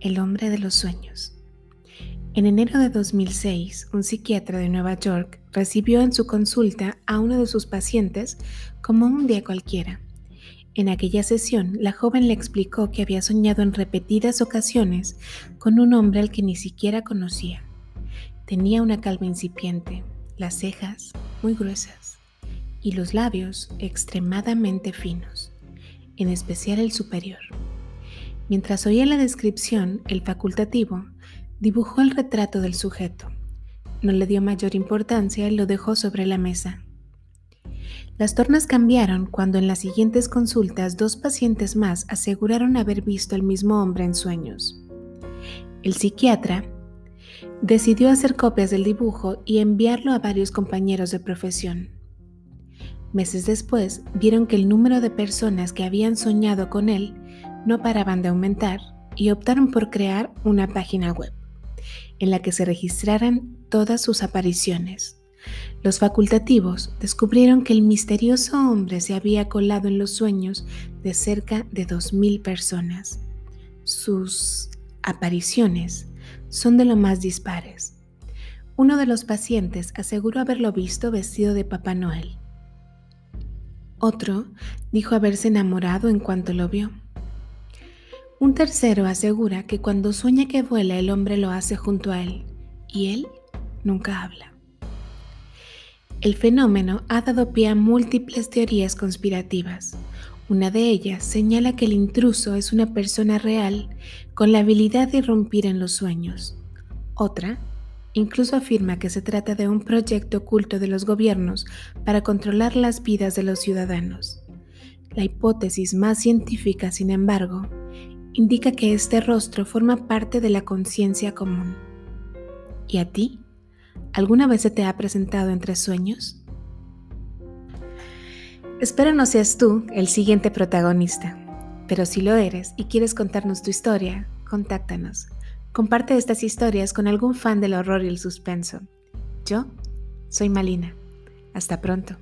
El hombre de los sueños. En enero de 2006, un psiquiatra de Nueva York recibió en su consulta a uno de sus pacientes como un día cualquiera. En aquella sesión, la joven le explicó que había soñado en repetidas ocasiones con un hombre al que ni siquiera conocía. Tenía una calva incipiente, las cejas muy gruesas y los labios extremadamente finos, en especial el superior. Mientras oía la descripción, el facultativo dibujó el retrato del sujeto. No le dio mayor importancia y lo dejó sobre la mesa. Las tornas cambiaron cuando en las siguientes consultas dos pacientes más aseguraron haber visto al mismo hombre en sueños. El psiquiatra decidió hacer copias del dibujo y enviarlo a varios compañeros de profesión. Meses después vieron que el número de personas que habían soñado con él no paraban de aumentar y optaron por crear una página web en la que se registraran todas sus apariciones. Los facultativos descubrieron que el misterioso hombre se había colado en los sueños de cerca de 2.000 personas. Sus apariciones son de lo más dispares. Uno de los pacientes aseguró haberlo visto vestido de Papá Noel. Otro dijo haberse enamorado en cuanto lo vio. Un tercero asegura que cuando sueña que vuela el hombre lo hace junto a él y él nunca habla. El fenómeno ha dado pie a múltiples teorías conspirativas. Una de ellas señala que el intruso es una persona real con la habilidad de irrumpir en los sueños. Otra incluso afirma que se trata de un proyecto oculto de los gobiernos para controlar las vidas de los ciudadanos. La hipótesis más científica, sin embargo, indica que este rostro forma parte de la conciencia común. ¿Y a ti? ¿Alguna vez se te ha presentado entre sueños? Espero no seas tú el siguiente protagonista, pero si lo eres y quieres contarnos tu historia, contáctanos. Comparte estas historias con algún fan del horror y el suspenso. Yo soy Malina. Hasta pronto.